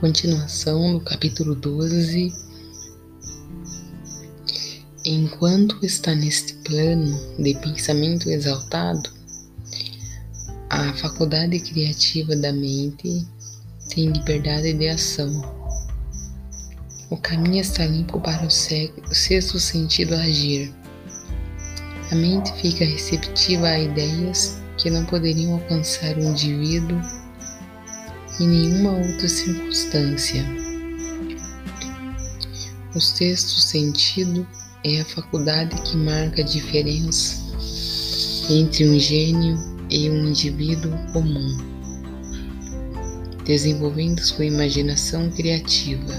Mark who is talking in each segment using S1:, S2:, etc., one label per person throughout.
S1: Continuação no capítulo 12. Enquanto está neste plano de pensamento exaltado, a faculdade criativa da mente tem liberdade de ação. O caminho está limpo para o sexto sentido agir. A mente fica receptiva a ideias que não poderiam alcançar o indivíduo em nenhuma outra circunstância. O sexto sentido é a faculdade que marca a diferença entre um gênio e um indivíduo comum, desenvolvendo sua imaginação criativa.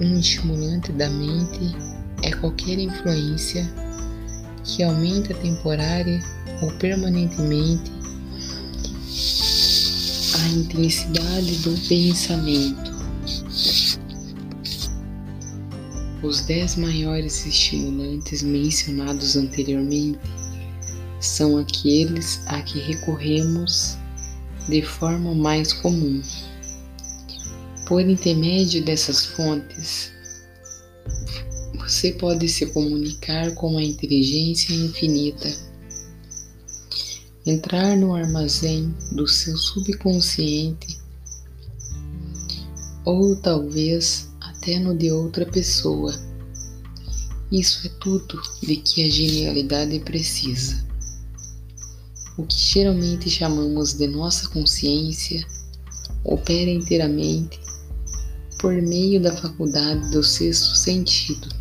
S1: Um estimulante da mente é qualquer influência que aumenta temporária ou permanentemente a intensidade do pensamento. Os dez maiores estimulantes mencionados anteriormente são aqueles a que recorremos de forma mais comum. Por intermédio dessas fontes, você pode se comunicar com a inteligência infinita entrar no armazém do seu subconsciente ou talvez até no de outra pessoa. Isso é tudo de que a genialidade precisa. O que geralmente chamamos de nossa consciência opera inteiramente por meio da faculdade do sexto sentido.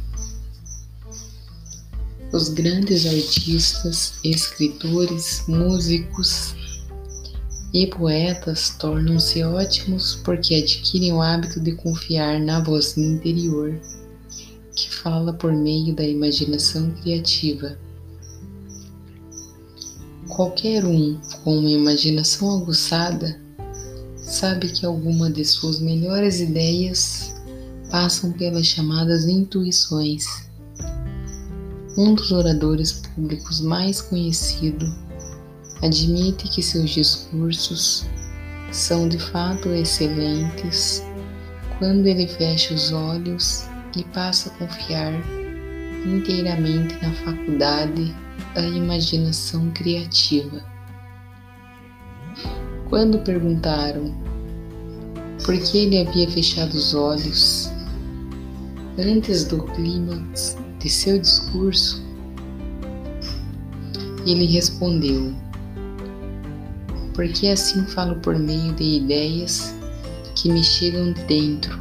S1: Os grandes artistas, escritores, músicos e poetas tornam-se ótimos porque adquirem o hábito de confiar na voz interior que fala por meio da imaginação criativa. Qualquer um com uma imaginação aguçada sabe que alguma de suas melhores ideias passam pelas chamadas intuições um dos oradores públicos mais conhecidos, admite que seus discursos são de fato excelentes quando ele fecha os olhos e passa a confiar inteiramente na faculdade da imaginação criativa. Quando perguntaram por que ele havia fechado os olhos antes do clímax de seu discurso, ele respondeu: Porque assim falo por meio de ideias que me chegam dentro.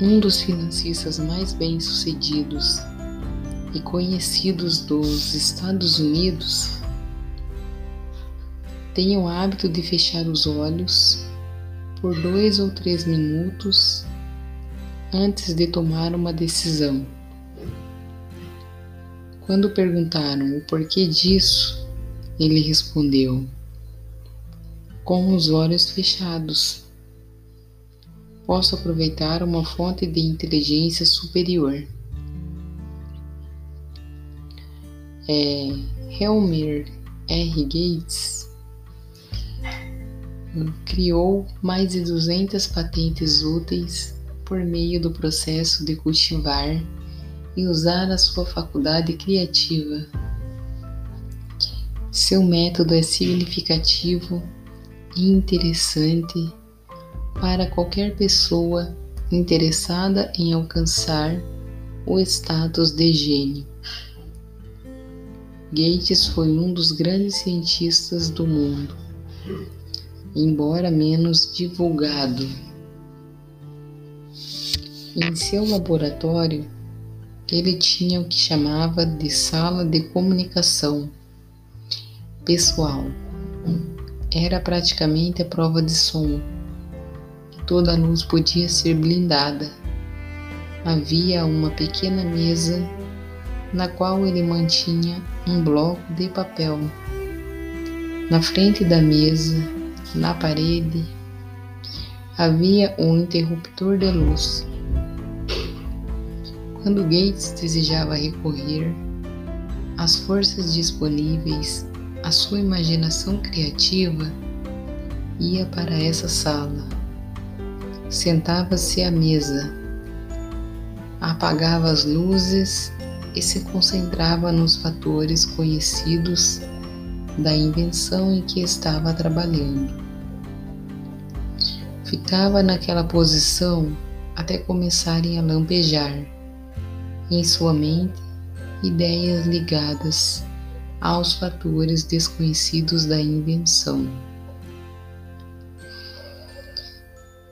S1: Um dos financistas mais bem-sucedidos e conhecidos dos Estados Unidos tem o hábito de fechar os olhos por dois ou três minutos antes de tomar uma decisão. Quando perguntaram o porquê disso, ele respondeu: Com os olhos fechados. Posso aproveitar uma fonte de inteligência superior. É, Helmer R. Gates criou mais de 200 patentes úteis por meio do processo de cultivar e usar a sua faculdade criativa. Seu método é significativo e interessante para qualquer pessoa interessada em alcançar o status de gênio. Gates foi um dos grandes cientistas do mundo, embora menos divulgado. Em seu laboratório, ele tinha o que chamava de sala de comunicação pessoal. Era praticamente a prova de som. Toda a luz podia ser blindada. Havia uma pequena mesa na qual ele mantinha um bloco de papel. Na frente da mesa, na parede, havia um interruptor de luz. Quando Gates desejava recorrer às forças disponíveis à sua imaginação criativa, ia para essa sala, sentava-se à mesa, apagava as luzes e se concentrava nos fatores conhecidos da invenção em que estava trabalhando. Ficava naquela posição até começarem a lampejar em sua mente ideias ligadas aos fatores desconhecidos da invenção.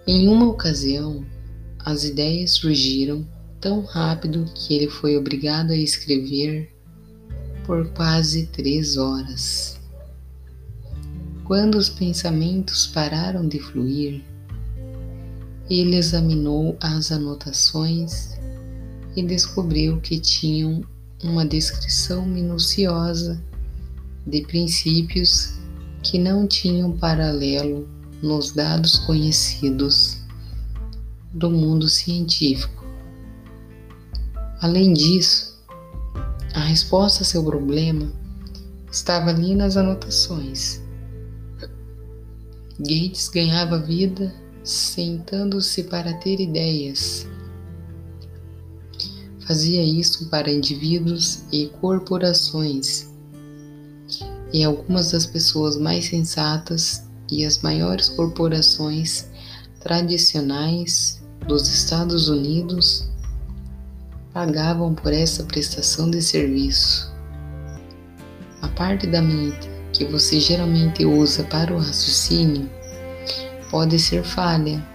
S1: Em uma ocasião, as ideias surgiram tão rápido que ele foi obrigado a escrever por quase três horas. Quando os pensamentos pararam de fluir, ele examinou as anotações e descobriu que tinham uma descrição minuciosa de princípios que não tinham paralelo nos dados conhecidos do mundo científico. Além disso, a resposta a seu problema estava ali nas anotações. Gates ganhava vida sentando-se para ter ideias. Fazia isso para indivíduos e corporações. E algumas das pessoas mais sensatas e as maiores corporações tradicionais dos Estados Unidos pagavam por essa prestação de serviço. A parte da mente que você geralmente usa para o raciocínio pode ser falha,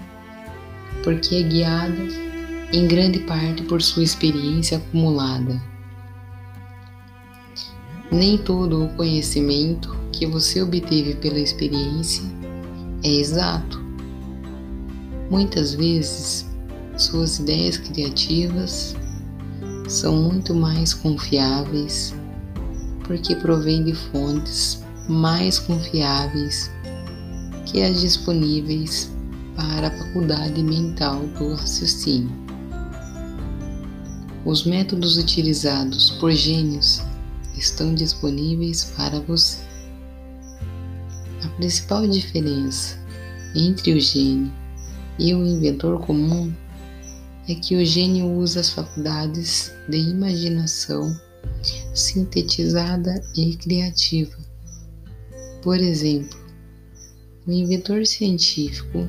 S1: porque é guiada em grande parte por sua experiência acumulada. Nem todo o conhecimento que você obteve pela experiência é exato. Muitas vezes, suas ideias criativas são muito mais confiáveis porque provém de fontes mais confiáveis que as disponíveis para a faculdade mental do raciocínio. Os métodos utilizados por gênios estão disponíveis para você. A principal diferença entre o gênio e o inventor comum é que o gênio usa as faculdades de imaginação sintetizada e criativa. Por exemplo, o inventor científico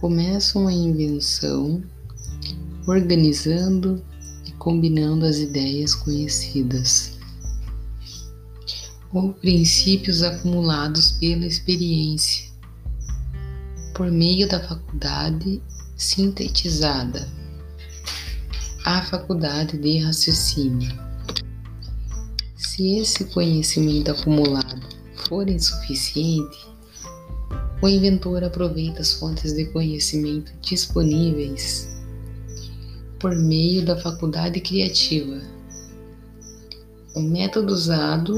S1: começa uma invenção organizando combinando as ideias conhecidas ou princípios acumulados pela experiência por meio da faculdade sintetizada, a faculdade de raciocínio. Se esse conhecimento acumulado for insuficiente, o inventor aproveita as fontes de conhecimento disponíveis por meio da faculdade criativa. O método usado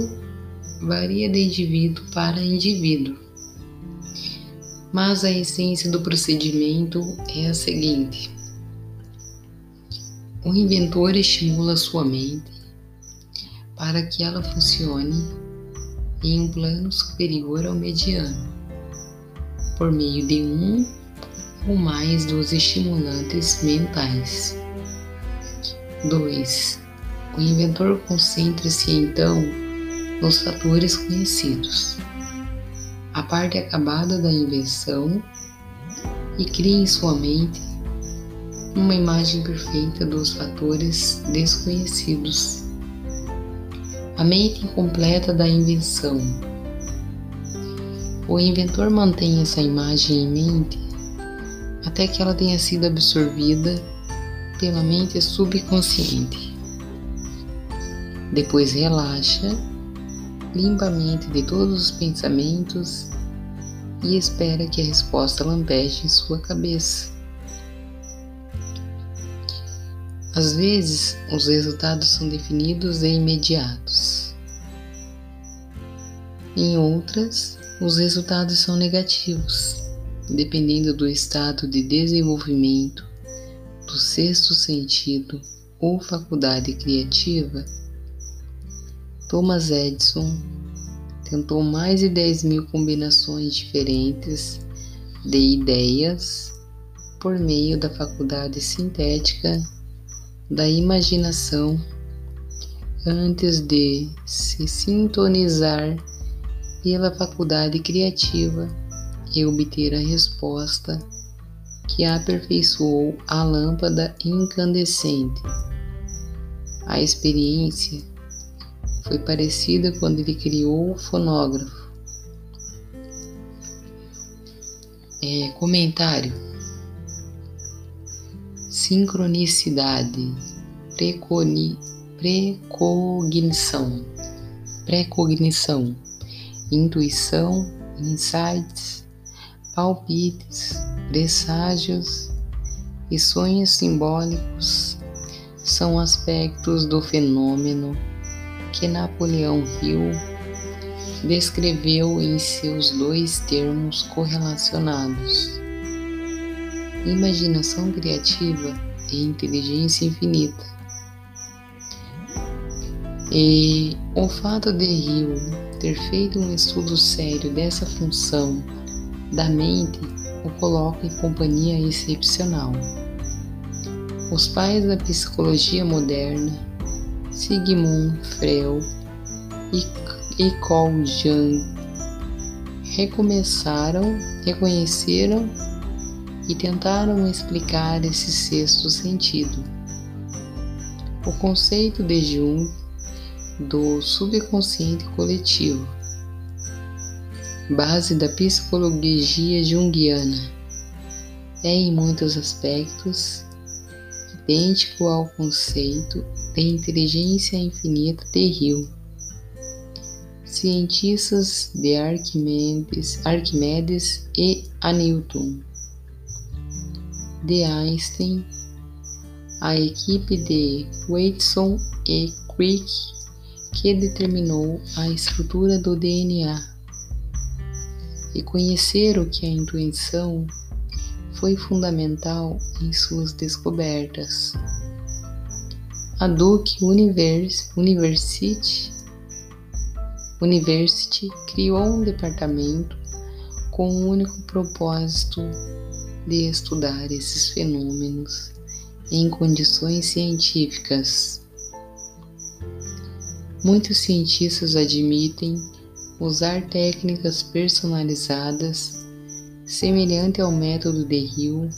S1: varia de indivíduo para indivíduo mas a essência do procedimento é a seguinte: o inventor estimula sua mente para que ela funcione em um plano superior ao mediano, por meio de um ou mais dos estimulantes mentais. 2. O inventor concentra-se então nos fatores conhecidos a parte acabada da invenção e cria em sua mente uma imagem perfeita dos fatores desconhecidos. A mente incompleta da invenção. O inventor mantém essa imagem em mente até que ela tenha sido absorvida pela mente subconsciente. Depois relaxa limpa a mente de todos os pensamentos e espera que a resposta lampeje em sua cabeça. Às vezes, os resultados são definidos e imediatos. Em outras, os resultados são negativos, dependendo do estado de desenvolvimento do sexto sentido ou faculdade criativa Thomas Edison tentou mais de 10 mil combinações diferentes de ideias por meio da faculdade sintética da imaginação antes de se sintonizar pela faculdade criativa e obter a resposta que aperfeiçoou a lâmpada incandescente. A experiência foi parecida quando ele criou o fonógrafo. É, comentário: sincronicidade, preconi, precognição, precognição, intuição, insights, palpites, presságios e sonhos simbólicos são aspectos do fenômeno que Napoleão Hill descreveu em seus dois termos correlacionados: imaginação criativa e inteligência infinita. E o fato de Hill ter feito um estudo sério dessa função da mente o coloca em companhia excepcional. Os pais da psicologia moderna Sigmund Freud e Carl Jung recomeçaram, reconheceram e tentaram explicar esse sexto sentido. O conceito de Jung do subconsciente coletivo, base da psicologia junguiana, é em muitos aspectos idêntico ao conceito de inteligência infinita de Hill. Cientistas de Arquimedes, Arquimedes e a Newton, de Einstein, a equipe de Watson e Crick que determinou a estrutura do DNA e conheceram que a intuição foi fundamental em suas descobertas. A Duke University, University criou um departamento com o único propósito de estudar esses fenômenos em condições científicas. Muitos cientistas admitem usar técnicas personalizadas semelhante ao método de Hill,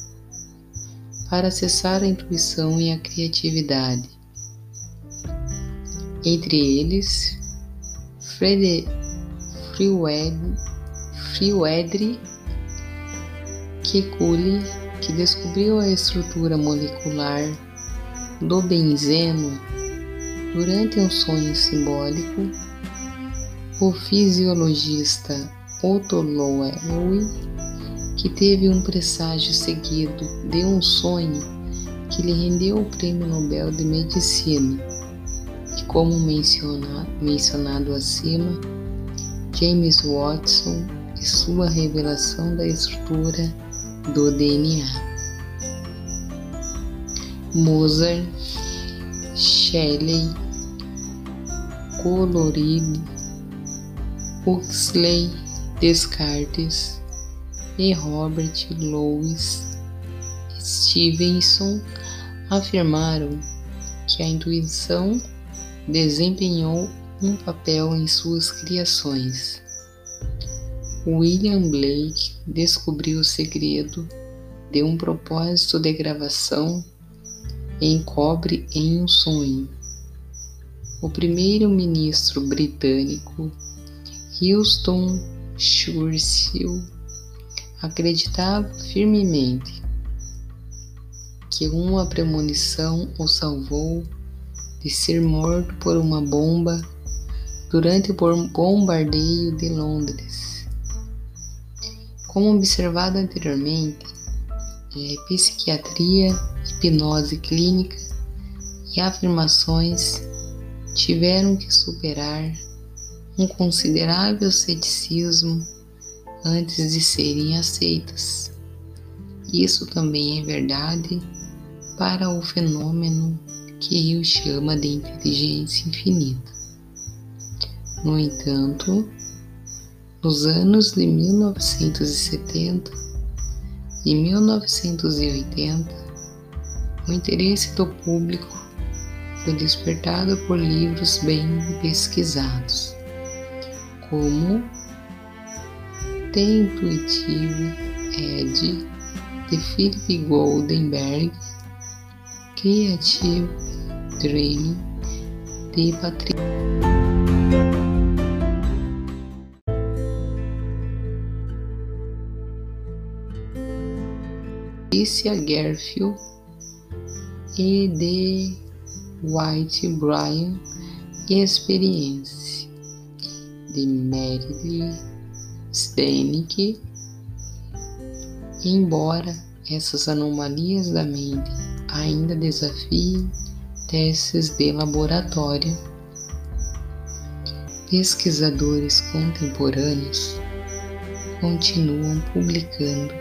S1: para acessar a intuição e a criatividade. Entre eles, Friedrich Kekulé, que descobriu a estrutura molecular do benzeno durante um sonho simbólico, o fisiologista Otto Loewy que teve um presságio seguido de um sonho que lhe rendeu o Prêmio Nobel de Medicina. E como mencionado, acima, James Watson e sua revelação da estrutura do DNA. Mozart, Shelley, Coloride, Huxley, Descartes, e Robert Louis Stevenson afirmaram que a intuição desempenhou um papel em suas criações. William Blake descobriu o segredo de um propósito de gravação em cobre em um sonho. O primeiro-ministro britânico Houston Churchill acreditava firmemente que uma premonição o salvou de ser morto por uma bomba durante o bombardeio de Londres. Como observado anteriormente, é, psiquiatria, hipnose clínica e afirmações tiveram que superar um considerável ceticismo antes de serem aceitas. Isso também é verdade para o fenômeno que Hill chama de inteligência infinita. No entanto, Nos anos de 1970 e 1980, o interesse do público foi despertado por livros bem pesquisados, como The Intuitive Edge, de Philip Goldenberg, Creative Dreaming, de Patrick. Alicia Garfield e de White Brian Experience de Meryl Stenick. Embora essas anomalias da mente ainda desafiem testes de laboratório, pesquisadores contemporâneos continuam publicando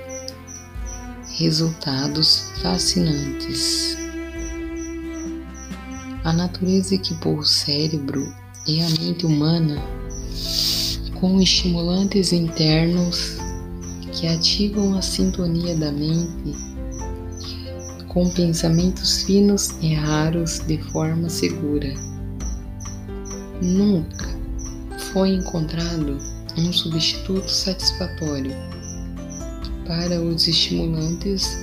S1: resultados fascinantes. A natureza equipou o cérebro e a mente humana com estimulantes internos que ativam a sintonia da mente com pensamentos finos e raros de forma segura. Nunca foi encontrado um substituto satisfatório para os estimulantes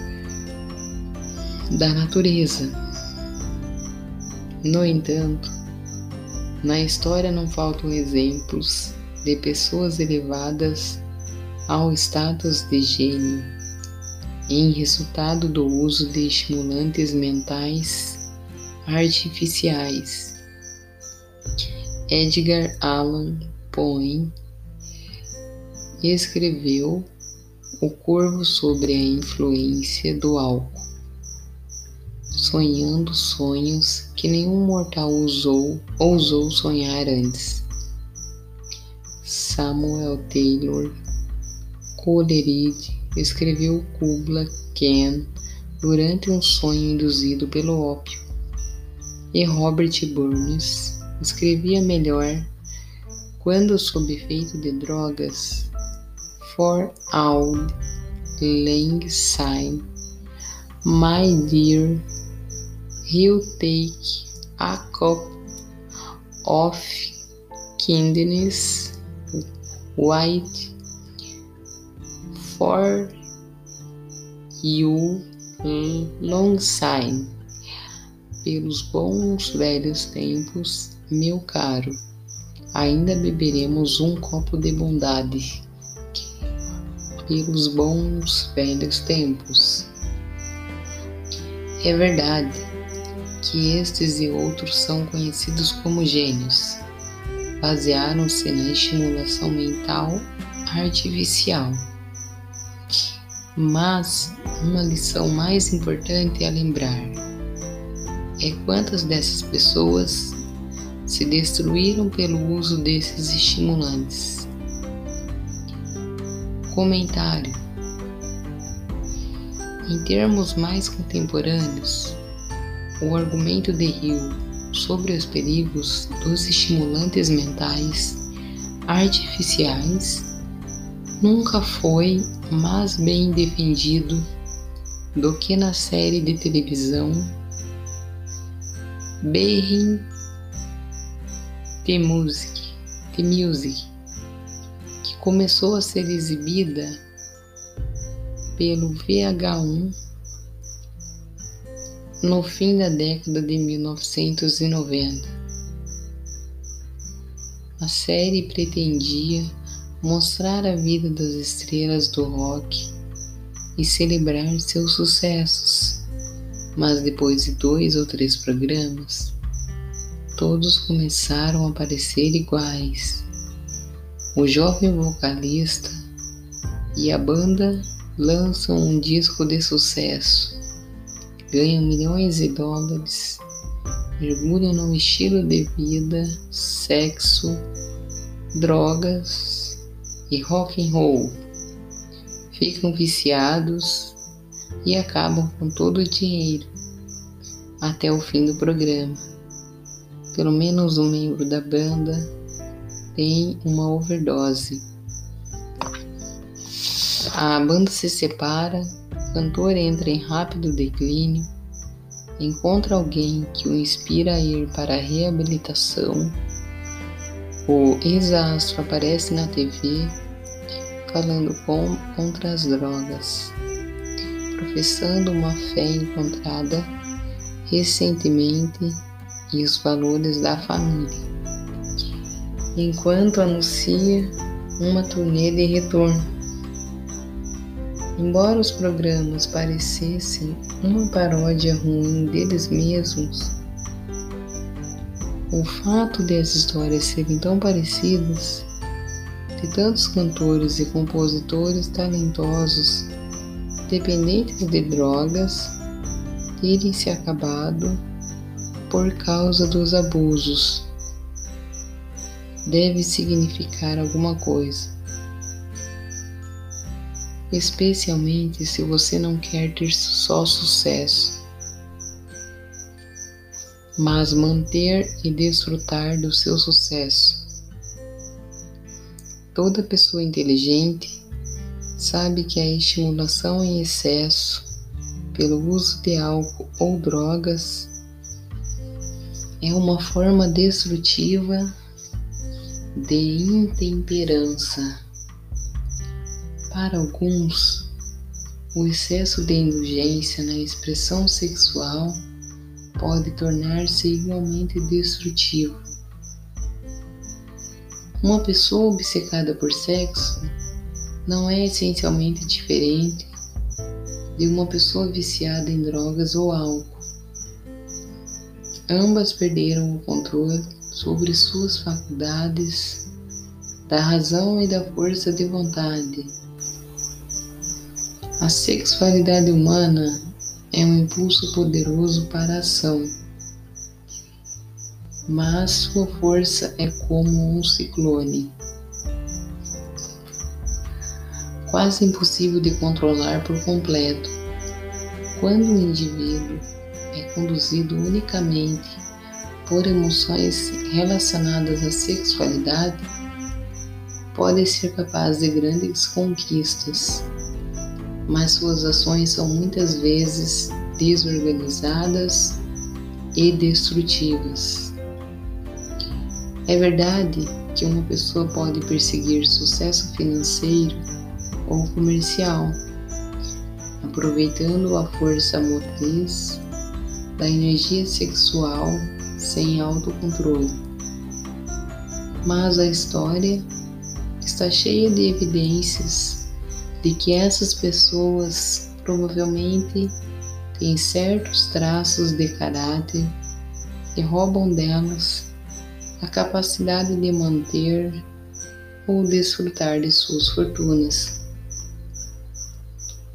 S1: da natureza. No entanto, na história não faltam exemplos de pessoas elevadas ao status de gênio em resultado do uso de estimulantes mentais artificiais. Edgar Allan Poe escreveu o corvo sobre a influência do álcool, sonhando sonhos que nenhum mortal ousou, ousou sonhar antes. Samuel Taylor Coleridge escreveu Kubla Khan durante um sonho induzido pelo ópio, e Robert Burns escrevia melhor quando sob efeito de drogas for auld lang syne, my dear, he'll take a cup of kindness white for you long sign. Pelos bons velhos tempos, meu caro, ainda beberemos um copo de bondade. Pelos bons velhos tempos. É verdade que estes e outros são conhecidos como gênios. Basearam-se na estimulação mental artificial. Mas uma lição mais importante a lembrar é quantas dessas pessoas se destruíram pelo uso desses estimulantes. Comentário: Em termos mais contemporâneos, o argumento de Hill sobre os perigos dos estimulantes mentais artificiais nunca foi mais bem defendido do que na série de televisão Behind the Music, the Music começou a ser exibida pelo VH1 no fim da década de 1990. A série pretendia mostrar a vida das estrelas do rock e celebrar seus sucessos, mas depois de dois ou três programas, todos começaram a parecer iguais. O jovem vocalista e a banda lançam um disco de sucesso, ganham milhões de dólares, mergulham num estilo de vida, sexo, drogas e rock and roll. Ficam viciados e acabam com todo o dinheiro até o fim do programa. Pelo menos um membro da banda tem uma overdose. A banda se separa, cantor entra em rápido declínio, encontra alguém que o inspira a ir para a reabilitação. O ex-astro aparece na TV falando com, contra as drogas, professando uma fé encontrada recentemente e os valores da família, enquanto anuncia uma turnê de retorno. Embora os programas parecessem uma paródia ruim deles mesmos, o fato de as histórias serem tão parecidas, de tantos cantores e compositores talentosos dependentes de drogas terem se acabado por causa dos abusos, deve significar alguma coisa. Especialmente se você não quer ter só sucesso, mas manter e desfrutar do seu sucesso. Toda pessoa inteligente sabe que a estimulação em excesso pelo uso de álcool ou drogas é uma forma destrutiva de intemperança. Para alguns, o excesso de indulgência na expressão sexual pode tornar-se igualmente destrutivo. Uma pessoa obcecada por sexo não é essencialmente diferente de uma pessoa viciada em drogas ou álcool. Ambas perderam o controle sobre suas faculdades, da razão e da força de vontade. A sexualidade humana é um impulso poderoso para a ação mas sua força é como um ciclone, quase impossível de controlar por completo. Quando o indivíduo é conduzido unicamente por emoções relacionadas à sexualidade, pode ser capaz de grandes conquistas, mas suas ações são muitas vezes desorganizadas e destrutivas. É verdade que uma pessoa pode perseguir sucesso financeiro ou comercial, aproveitando a força motriz da energia sexual sem autocontrole. Mas a história está cheia de evidências de que essas pessoas provavelmente têm certos traços de caráter que roubam delas a capacidade de manter ou desfrutar de suas fortunas.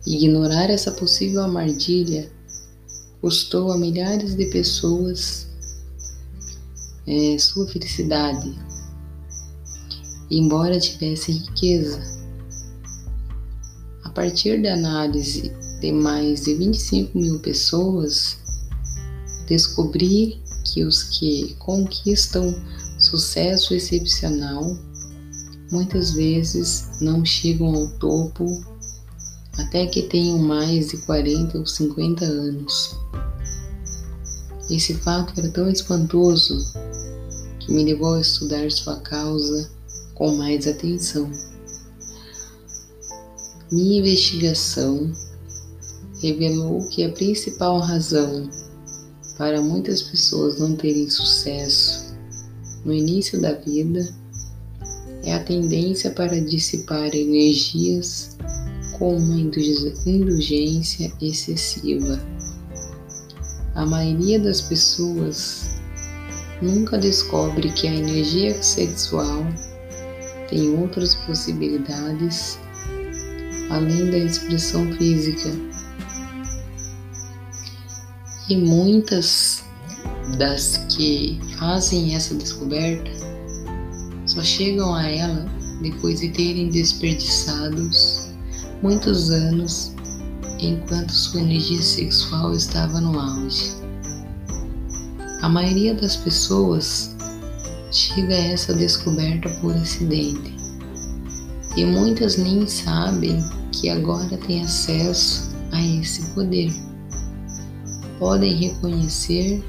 S1: Ignorar essa possível armadilha custou a milhares de pessoas é, sua felicidade, embora tivessem riqueza. Partir da análise de mais de 25 mil pessoas, descobri que os que conquistam sucesso excepcional muitas vezes não chegam ao topo até que tenham mais de 40 ou 50 anos. Esse fato era tão espantoso que me levou a estudar sua causa com mais atenção. Minha investigação revelou que a principal razão para muitas pessoas não terem sucesso no início da vida é a tendência para dissipar energias com uma indulgência excessiva. A maioria das pessoas nunca descobre que a energia sexual tem outras possibilidades além da expressão física e muitas das que fazem essa descoberta só chegam a ela depois de terem desperdiçados muitos anos enquanto sua energia sexual estava no auge. A maioria das pessoas chega a essa descoberta por acidente e muitas nem sabem que agora têm acesso a esse poder. Podem reconhecer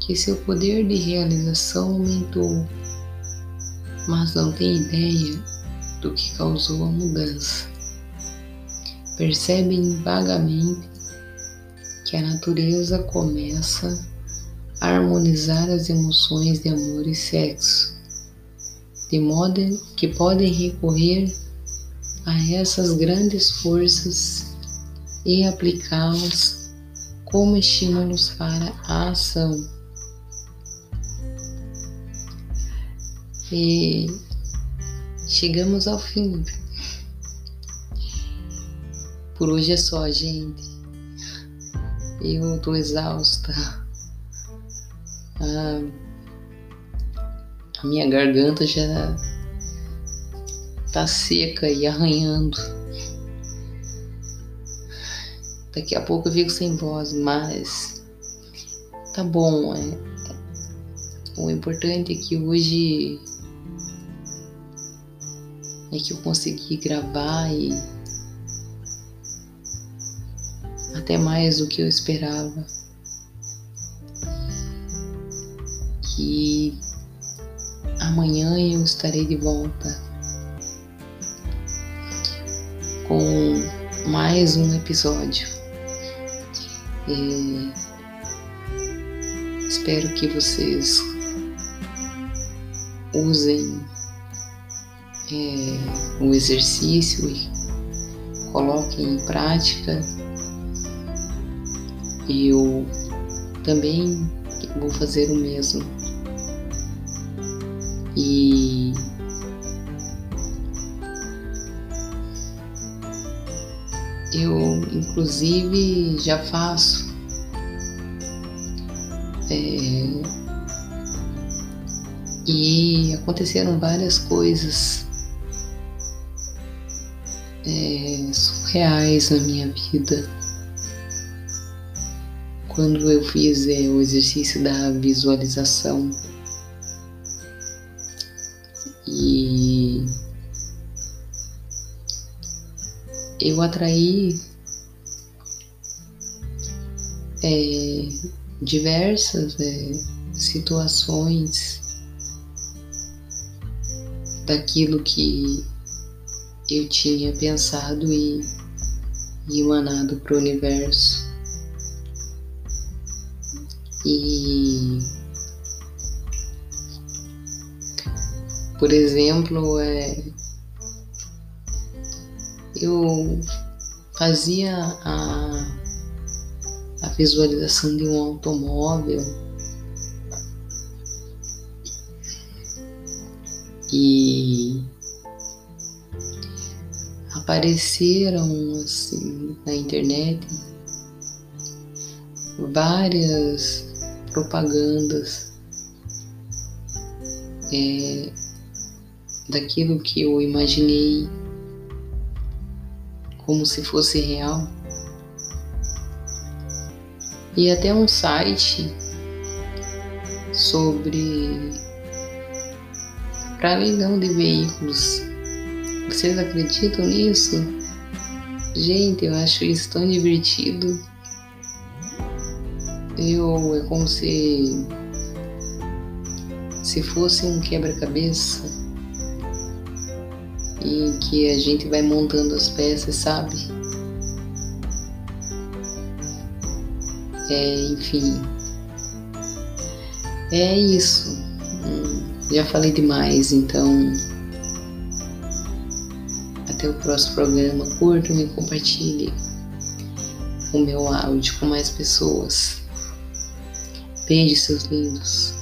S1: que seu poder de realização aumentou, mas não têm ideia do que causou a mudança. Percebem vagamente que a natureza começa a harmonizar as emoções de amor e sexo, de modo que podem recorrer a essas grandes forças e aplicá-las como estímulos para a ação. E chegamos ao fim. Por hoje é só, gente. Eu tô exausta. A, a minha garganta já tá seca e arranhando. Daqui a pouco eu fico sem voz, mas tá bom. É, o importante é que hoje é que eu consegui gravar e até mais do que eu esperava. Que amanhã eu estarei de volta mais um episódio. E espero que vocês usem é, o exercício e coloquem em prática. Eu também vou fazer o mesmo. E eu inclusive já faço é, e aconteceram várias coisas é, surreais na minha vida. Quando eu fiz é, o exercício da visualização eu atraí é, diversas é, situações daquilo que eu tinha pensado e, e emanado para o universo. E, por exemplo, é, eu fazia a, a visualização de um automóvel. E apareceram assim na internet várias propagandas é, daquilo que eu imaginei como se fosse real. E até um site sobre para leilão de veículos vocês acreditam nisso? Gente, eu acho isso tão divertido. Eu é como se se fosse um quebra-cabeça e que a gente vai montando as peças, sabe? É, enfim. É isso. Hum, já falei demais, então até o próximo programa. Curtam e compartilhem o meu áudio com mais pessoas. Beijo, seus lindos.